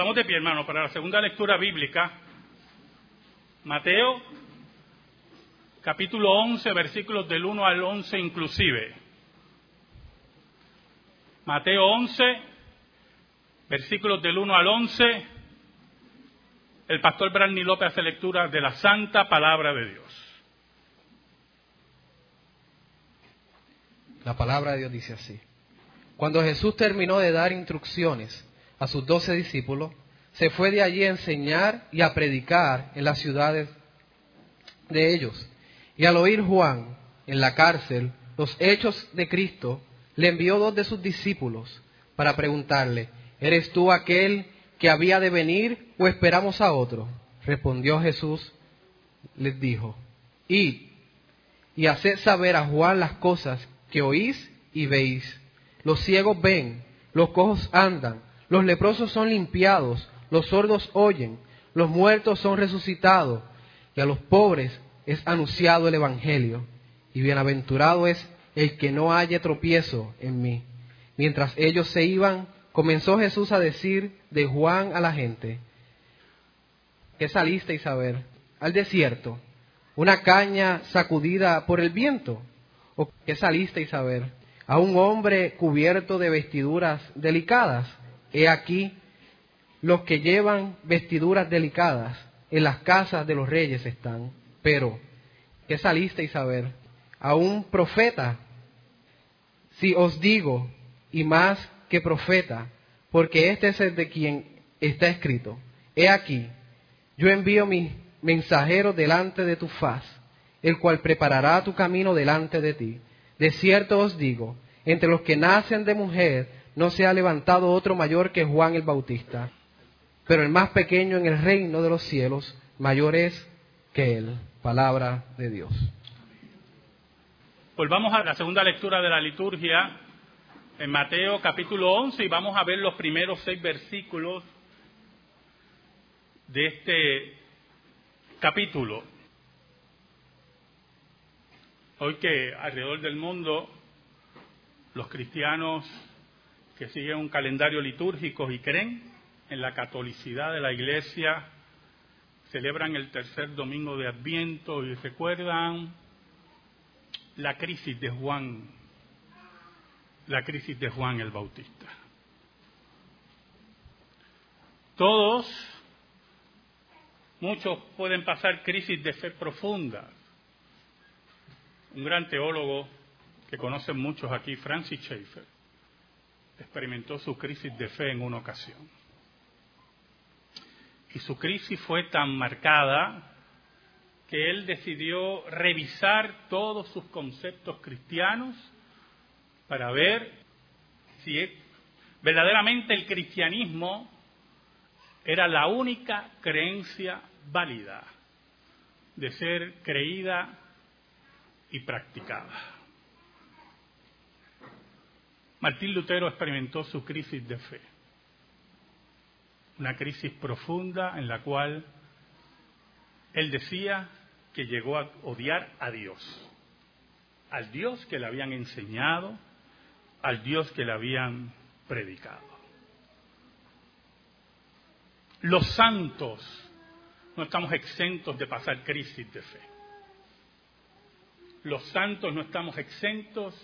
Estamos de pie, hermano, para la segunda lectura bíblica. Mateo, capítulo 11, versículos del 1 al 11 inclusive. Mateo 11, versículos del 1 al 11. El pastor Brandy López hace lectura de la santa palabra de Dios. La palabra de Dios dice así. Cuando Jesús terminó de dar instrucciones a sus doce discípulos, se fue de allí a enseñar y a predicar en las ciudades de ellos. Y al oír Juan en la cárcel los hechos de Cristo, le envió dos de sus discípulos para preguntarle, ¿eres tú aquel que había de venir o esperamos a otro? Respondió Jesús, les dijo, id y haced saber a Juan las cosas que oís y veis. Los ciegos ven, los cojos andan, los leprosos son limpiados, los sordos oyen, los muertos son resucitados, y a los pobres es anunciado el Evangelio. Y bienaventurado es el que no haya tropiezo en mí. Mientras ellos se iban, comenzó Jesús a decir de Juan a la gente, ¿qué salisteis a ver? Al desierto, una caña sacudida por el viento, ¿o qué salisteis a ver? A un hombre cubierto de vestiduras delicadas. He aquí, los que llevan vestiduras delicadas en las casas de los reyes están. Pero, ¿qué salisteis a ver? A un profeta. Si os digo, y más que profeta, porque este es el de quien está escrito. He aquí, yo envío mi mensajero delante de tu faz, el cual preparará tu camino delante de ti. De cierto os digo, entre los que nacen de mujer no se ha levantado otro mayor que Juan el Bautista, pero el más pequeño en el reino de los cielos mayor es que él. Palabra de Dios. Volvamos a la segunda lectura de la liturgia en Mateo capítulo 11 y vamos a ver los primeros seis versículos de este capítulo. Hoy que alrededor del mundo los cristianos que siguen un calendario litúrgico y creen en la catolicidad de la Iglesia celebran el tercer domingo de Adviento y recuerdan la crisis de Juan, la crisis de Juan el Bautista. Todos, muchos pueden pasar crisis de fe profunda. Un gran teólogo que conocen muchos aquí, Francis Schaeffer, experimentó su crisis de fe en una ocasión. Y su crisis fue tan marcada que él decidió revisar todos sus conceptos cristianos para ver si verdaderamente el cristianismo era la única creencia válida de ser creída y practicada. Martín Lutero experimentó su crisis de fe, una crisis profunda en la cual él decía que llegó a odiar a Dios, al Dios que le habían enseñado, al Dios que le habían predicado. Los santos no estamos exentos de pasar crisis de fe. Los santos no estamos exentos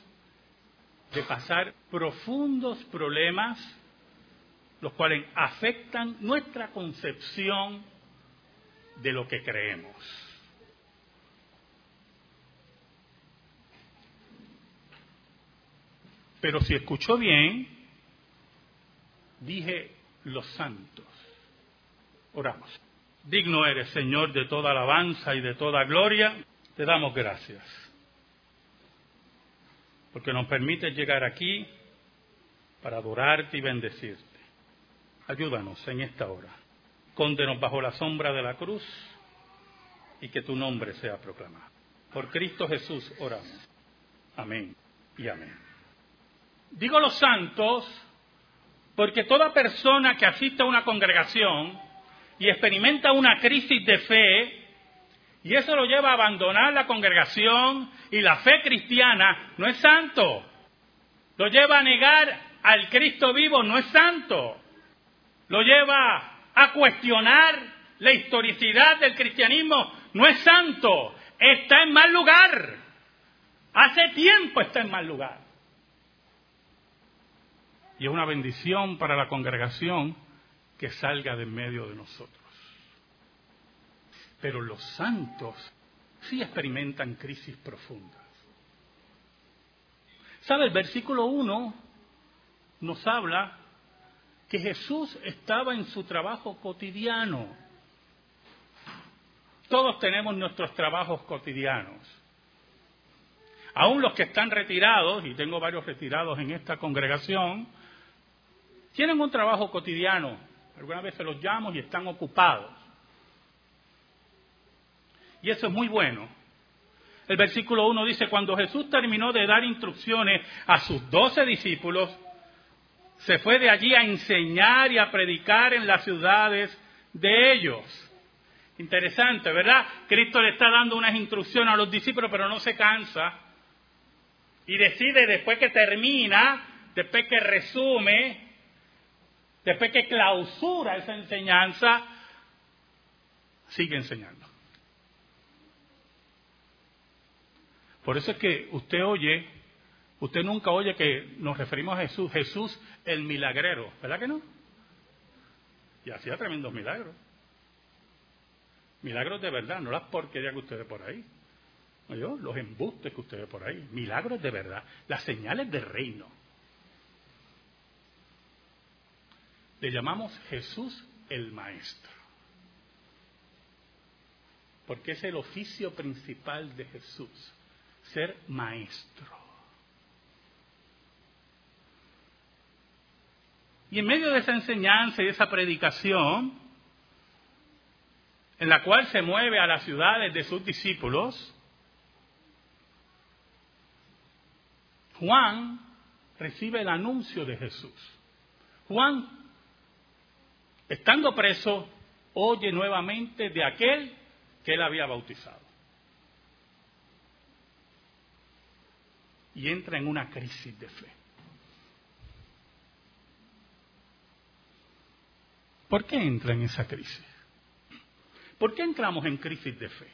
de pasar profundos problemas, los cuales afectan nuestra concepción de lo que creemos. Pero si escuchó bien, dije los santos. Oramos. Digno eres, Señor, de toda alabanza y de toda gloria. Te damos gracias porque nos permite llegar aquí para adorarte y bendecirte. Ayúdanos en esta hora. Cóndenos bajo la sombra de la cruz y que tu nombre sea proclamado. Por Cristo Jesús oramos. Amén y amén. Digo los santos porque toda persona que asiste a una congregación y experimenta una crisis de fe y eso lo lleva a abandonar la congregación y la fe cristiana, no es santo. Lo lleva a negar al Cristo vivo, no es santo. lo lleva a cuestionar la historicidad del cristianismo. No es santo, está en mal lugar. Hace tiempo está en mal lugar. Y es una bendición para la congregación que salga de medio de nosotros. Pero los santos sí experimentan crisis profundas. ¿Sabe? El versículo 1 nos habla que Jesús estaba en su trabajo cotidiano. Todos tenemos nuestros trabajos cotidianos. Aún los que están retirados, y tengo varios retirados en esta congregación, tienen un trabajo cotidiano. Algunas veces los llamo y están ocupados. Y eso es muy bueno. El versículo 1 dice, cuando Jesús terminó de dar instrucciones a sus doce discípulos, se fue de allí a enseñar y a predicar en las ciudades de ellos. Interesante, ¿verdad? Cristo le está dando unas instrucciones a los discípulos, pero no se cansa y decide después que termina, después que resume, después que clausura esa enseñanza, sigue enseñando. Por eso es que usted oye, usted nunca oye que nos referimos a Jesús, Jesús el milagrero, ¿verdad que no? Y hacía tremendos milagros. Milagros de verdad, no las porquerías que usted ve por ahí los embustes que usted ve por ahí, milagros de verdad, las señales del reino. Le llamamos Jesús el Maestro, porque es el oficio principal de Jesús, ser maestro. Y en medio de esa enseñanza y de esa predicación, en la cual se mueve a las ciudades de sus discípulos, Juan recibe el anuncio de Jesús. Juan, estando preso, oye nuevamente de aquel que él había bautizado. Y entra en una crisis de fe. ¿Por qué entra en esa crisis? ¿Por qué entramos en crisis de fe?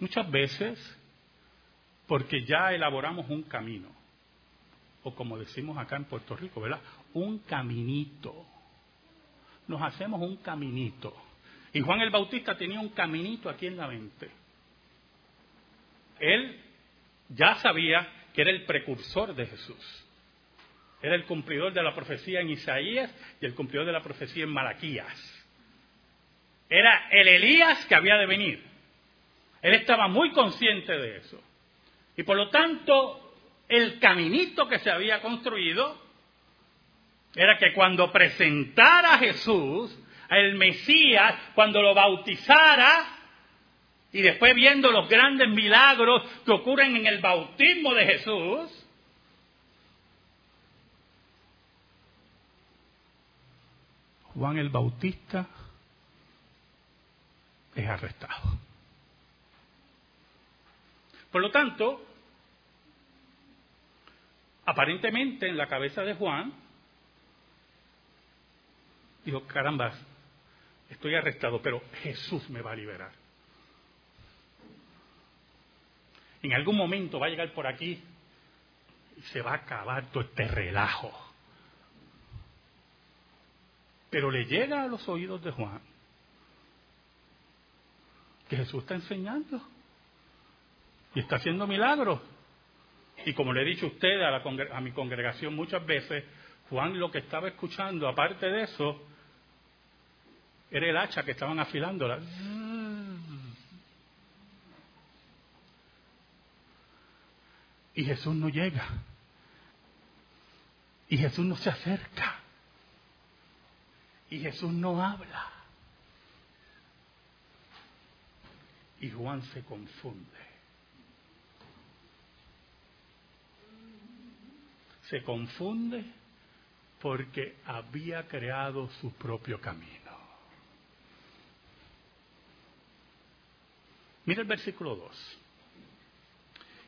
Muchas veces porque ya elaboramos un camino, o como decimos acá en Puerto Rico, ¿verdad? Un caminito. Nos hacemos un caminito. Y Juan el Bautista tenía un caminito aquí en la mente. Él ya sabía que era el precursor de Jesús. Era el cumplidor de la profecía en Isaías y el cumplidor de la profecía en Malaquías. Era el Elías que había de venir. Él estaba muy consciente de eso. Y por lo tanto, el caminito que se había construido era que cuando presentara a Jesús, el Mesías, cuando lo bautizara, y después viendo los grandes milagros que ocurren en el bautismo de Jesús, Juan el Bautista es arrestado. Por lo tanto, aparentemente en la cabeza de Juan, dijo, caramba, estoy arrestado, pero Jesús me va a liberar. En algún momento va a llegar por aquí y se va a acabar todo este relajo. Pero le llega a los oídos de Juan que Jesús está enseñando y está haciendo milagros. Y como le he dicho a usted, a, a mi congregación muchas veces, Juan lo que estaba escuchando, aparte de eso, era el hacha que estaban afilándola. Y Jesús no llega. Y Jesús no se acerca. Y Jesús no habla. Y Juan se confunde. se confunde porque había creado su propio camino. Mira el versículo 2.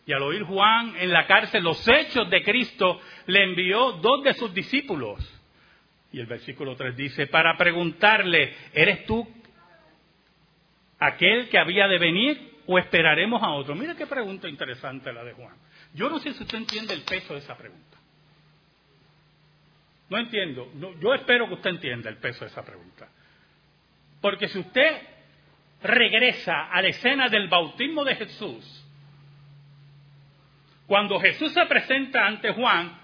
Y al oír Juan en la cárcel los hechos de Cristo, le envió dos de sus discípulos. Y el versículo 3 dice, para preguntarle, ¿eres tú aquel que había de venir o esperaremos a otro? Mira qué pregunta interesante la de Juan. Yo no sé si usted entiende el peso de esa pregunta. No entiendo. yo espero que usted entienda el peso de esa pregunta. Porque si usted regresa a la escena del bautismo de Jesús, cuando Jesús se presenta ante Juan,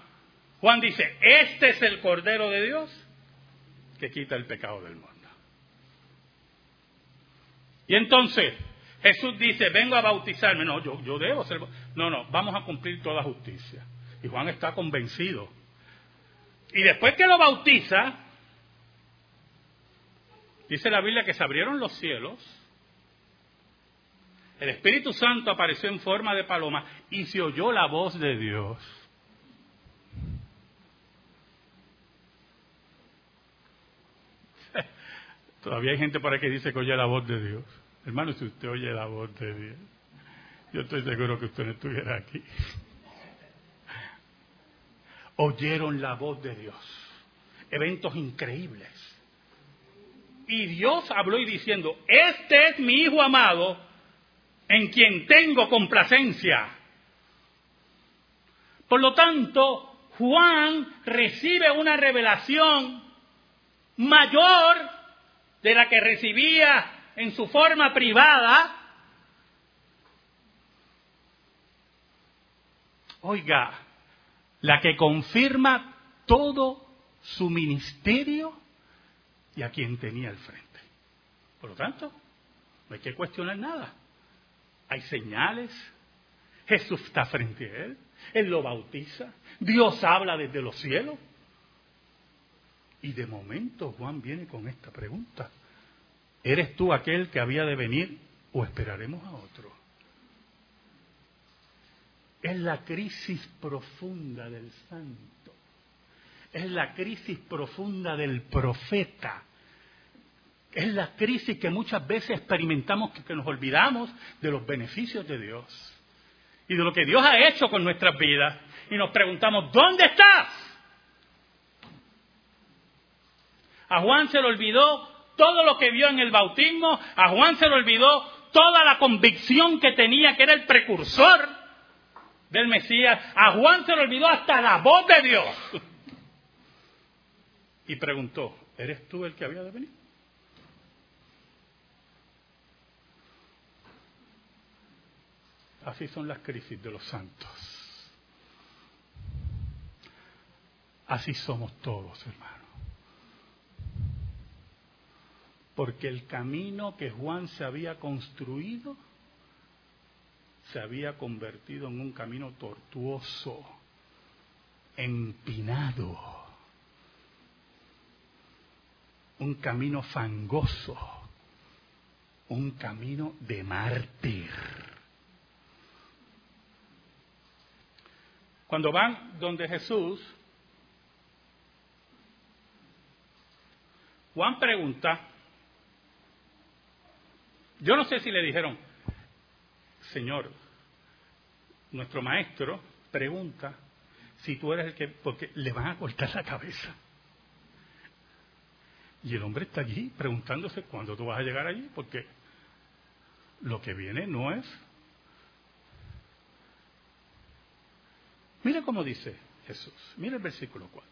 Juan dice, este es el Cordero de Dios que quita el pecado del mundo. Y entonces Jesús dice, vengo a bautizarme. No, yo, yo debo ser... No, no, vamos a cumplir toda justicia. Y Juan está convencido. Y después que lo bautiza, dice la Biblia que se abrieron los cielos el Espíritu Santo apareció en forma de paloma y se oyó la voz de Dios. Todavía hay gente por ahí que dice que oye la voz de Dios. Hermano, si usted oye la voz de Dios, yo estoy seguro que usted no estuviera aquí. Oyeron la voz de Dios. Eventos increíbles. Y Dios habló y diciendo, este es mi Hijo amado en quien tengo complacencia. Por lo tanto, Juan recibe una revelación mayor de la que recibía en su forma privada. Oiga, la que confirma todo su ministerio y a quien tenía al frente. Por lo tanto, no hay que cuestionar nada hay señales. Jesús está frente a él. Él lo bautiza. Dios habla desde los cielos. Y de momento Juan viene con esta pregunta. ¿Eres tú aquel que había de venir o esperaremos a otro? Es la crisis profunda del santo. Es la crisis profunda del profeta es la crisis que muchas veces experimentamos, que nos olvidamos de los beneficios de Dios y de lo que Dios ha hecho con nuestras vidas. Y nos preguntamos, ¿dónde estás? A Juan se le olvidó todo lo que vio en el bautismo, a Juan se le olvidó toda la convicción que tenía que era el precursor del Mesías, a Juan se le olvidó hasta la voz de Dios. Y preguntó, ¿eres tú el que había de venir? Así son las crisis de los santos. Así somos todos, hermano. Porque el camino que Juan se había construido se había convertido en un camino tortuoso, empinado, un camino fangoso, un camino de mártir. Cuando van donde Jesús, Juan pregunta, yo no sé si le dijeron, Señor, nuestro maestro pregunta si tú eres el que, porque le van a cortar la cabeza. Y el hombre está allí preguntándose cuándo tú vas a llegar allí, porque lo que viene no es Mira cómo dice Jesús. Mira el versículo 4.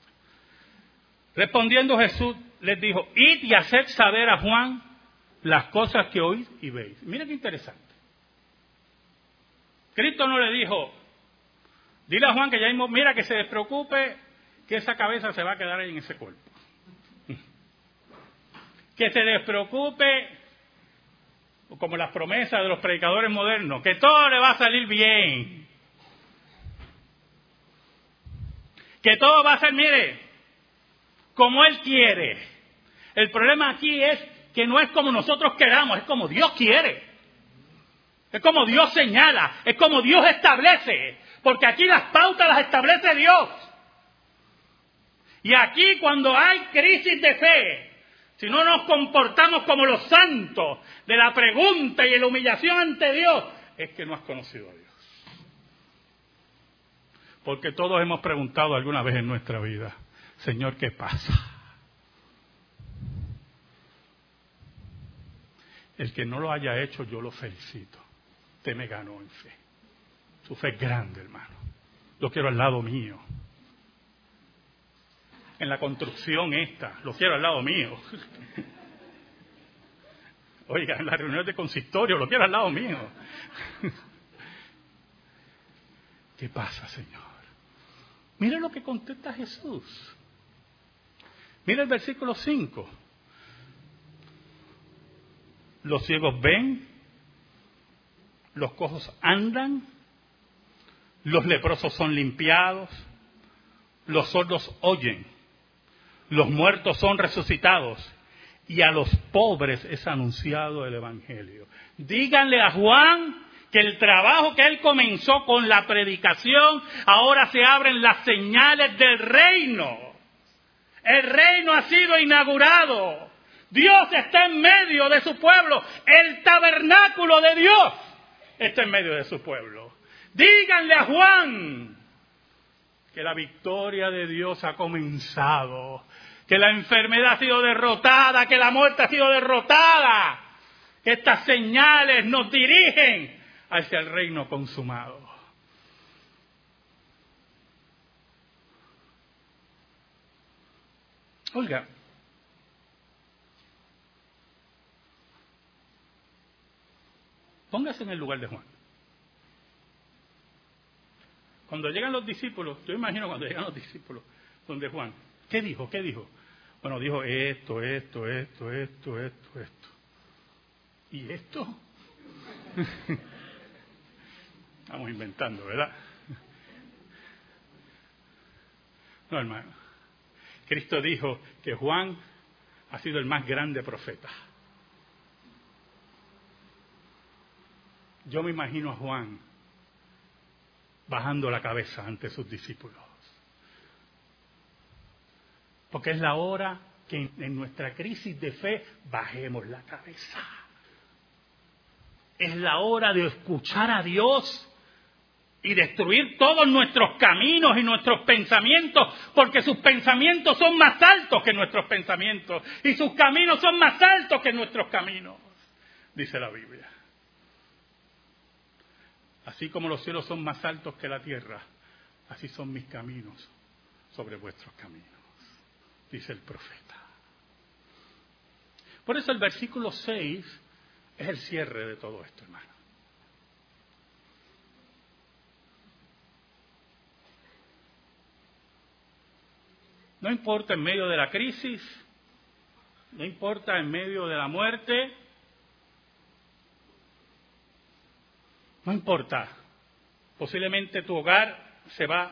Respondiendo Jesús les dijo, id y haced saber a Juan las cosas que oís y veis. Mira qué interesante. Cristo no le dijo, dile a Juan que ya mismo, mira que se despreocupe, que esa cabeza se va a quedar ahí en ese cuerpo. Que se despreocupe, como las promesas de los predicadores modernos, que todo le va a salir bien. Que todo va a ser, mire, como Él quiere. El problema aquí es que no es como nosotros queramos, es como Dios quiere. Es como Dios señala, es como Dios establece, porque aquí las pautas las establece Dios. Y aquí cuando hay crisis de fe, si no nos comportamos como los santos de la pregunta y la humillación ante Dios, es que no has conocido a Dios. Porque todos hemos preguntado alguna vez en nuestra vida, Señor, ¿qué pasa? El que no lo haya hecho, yo lo felicito. Usted me ganó en fe. Su fe es grande, hermano. Lo quiero al lado mío. En la construcción esta, lo quiero al lado mío. Oiga, en la reunión de consistorio, lo quiero al lado mío. ¿Qué pasa, Señor? Mire lo que contesta Jesús. Mire el versículo 5. Los ciegos ven, los cojos andan, los leprosos son limpiados, los sordos oyen, los muertos son resucitados y a los pobres es anunciado el Evangelio. Díganle a Juan que el trabajo que él comenzó con la predicación, ahora se abren las señales del reino. El reino ha sido inaugurado. Dios está en medio de su pueblo. El tabernáculo de Dios está en medio de su pueblo. Díganle a Juan que la victoria de Dios ha comenzado, que la enfermedad ha sido derrotada, que la muerte ha sido derrotada, estas señales nos dirigen hacia el reino consumado. Oiga, póngase en el lugar de Juan. Cuando llegan los discípulos, yo imagino cuando llegan los discípulos donde Juan, ¿qué dijo? ¿Qué dijo? Bueno, dijo esto, esto, esto, esto, esto, esto. ¿Y esto? Estamos inventando, ¿verdad? No, hermano. Cristo dijo que Juan ha sido el más grande profeta. Yo me imagino a Juan bajando la cabeza ante sus discípulos. Porque es la hora que en nuestra crisis de fe bajemos la cabeza. Es la hora de escuchar a Dios y destruir todos nuestros caminos y nuestros pensamientos, porque sus pensamientos son más altos que nuestros pensamientos y sus caminos son más altos que nuestros caminos, dice la Biblia. Así como los cielos son más altos que la tierra, así son mis caminos sobre vuestros caminos, dice el profeta. Por eso el versículo 6 es el cierre de todo esto, hermano. No importa en medio de la crisis, no importa en medio de la muerte, No importa. Posiblemente tu hogar se va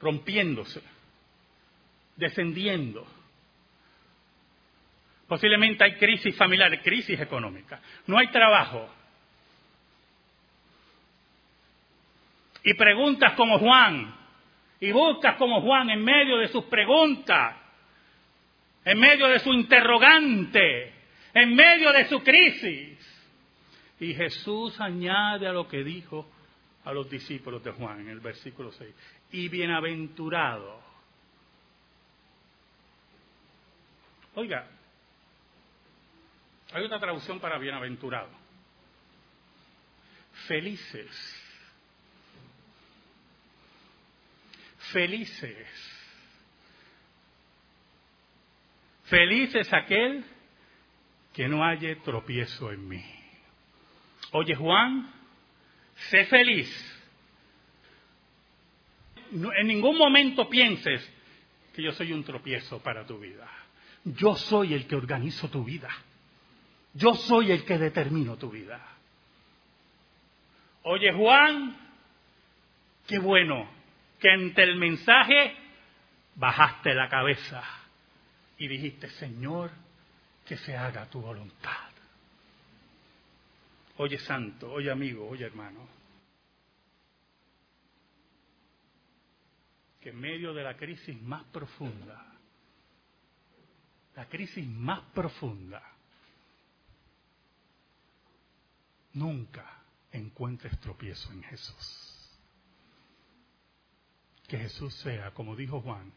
rompiéndose, descendiendo. Posiblemente hay crisis familiar, crisis económica. No hay trabajo. Y preguntas como Juan, y buscas como Juan en medio de sus preguntas, en medio de su interrogante, en medio de su crisis. Y Jesús añade a lo que dijo a los discípulos de Juan en el versículo 6. Y bienaventurado. Oiga, hay otra traducción para bienaventurado. Felices. Felices. Felices aquel que no haya tropiezo en mí. Oye Juan, sé feliz. en ningún momento pienses que yo soy un tropiezo para tu vida. Yo soy el que organizo tu vida. Yo soy el que determino tu vida. Oye Juan, qué bueno que ante el mensaje bajaste la cabeza y dijiste, Señor, que se haga tu voluntad. Oye santo, oye amigo, oye hermano, que en medio de la crisis más profunda, la crisis más profunda, nunca encuentres tropiezo en Jesús. Que Jesús sea, como dijo Juan,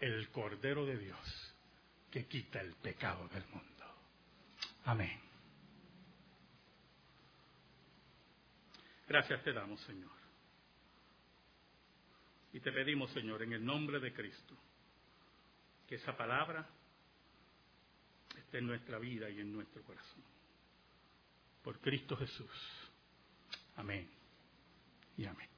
el Cordero de Dios que quita el pecado del mundo. Amén. Gracias te damos, Señor. Y te pedimos, Señor, en el nombre de Cristo, que esa palabra esté en nuestra vida y en nuestro corazón. Por Cristo Jesús. Amén. Y amén.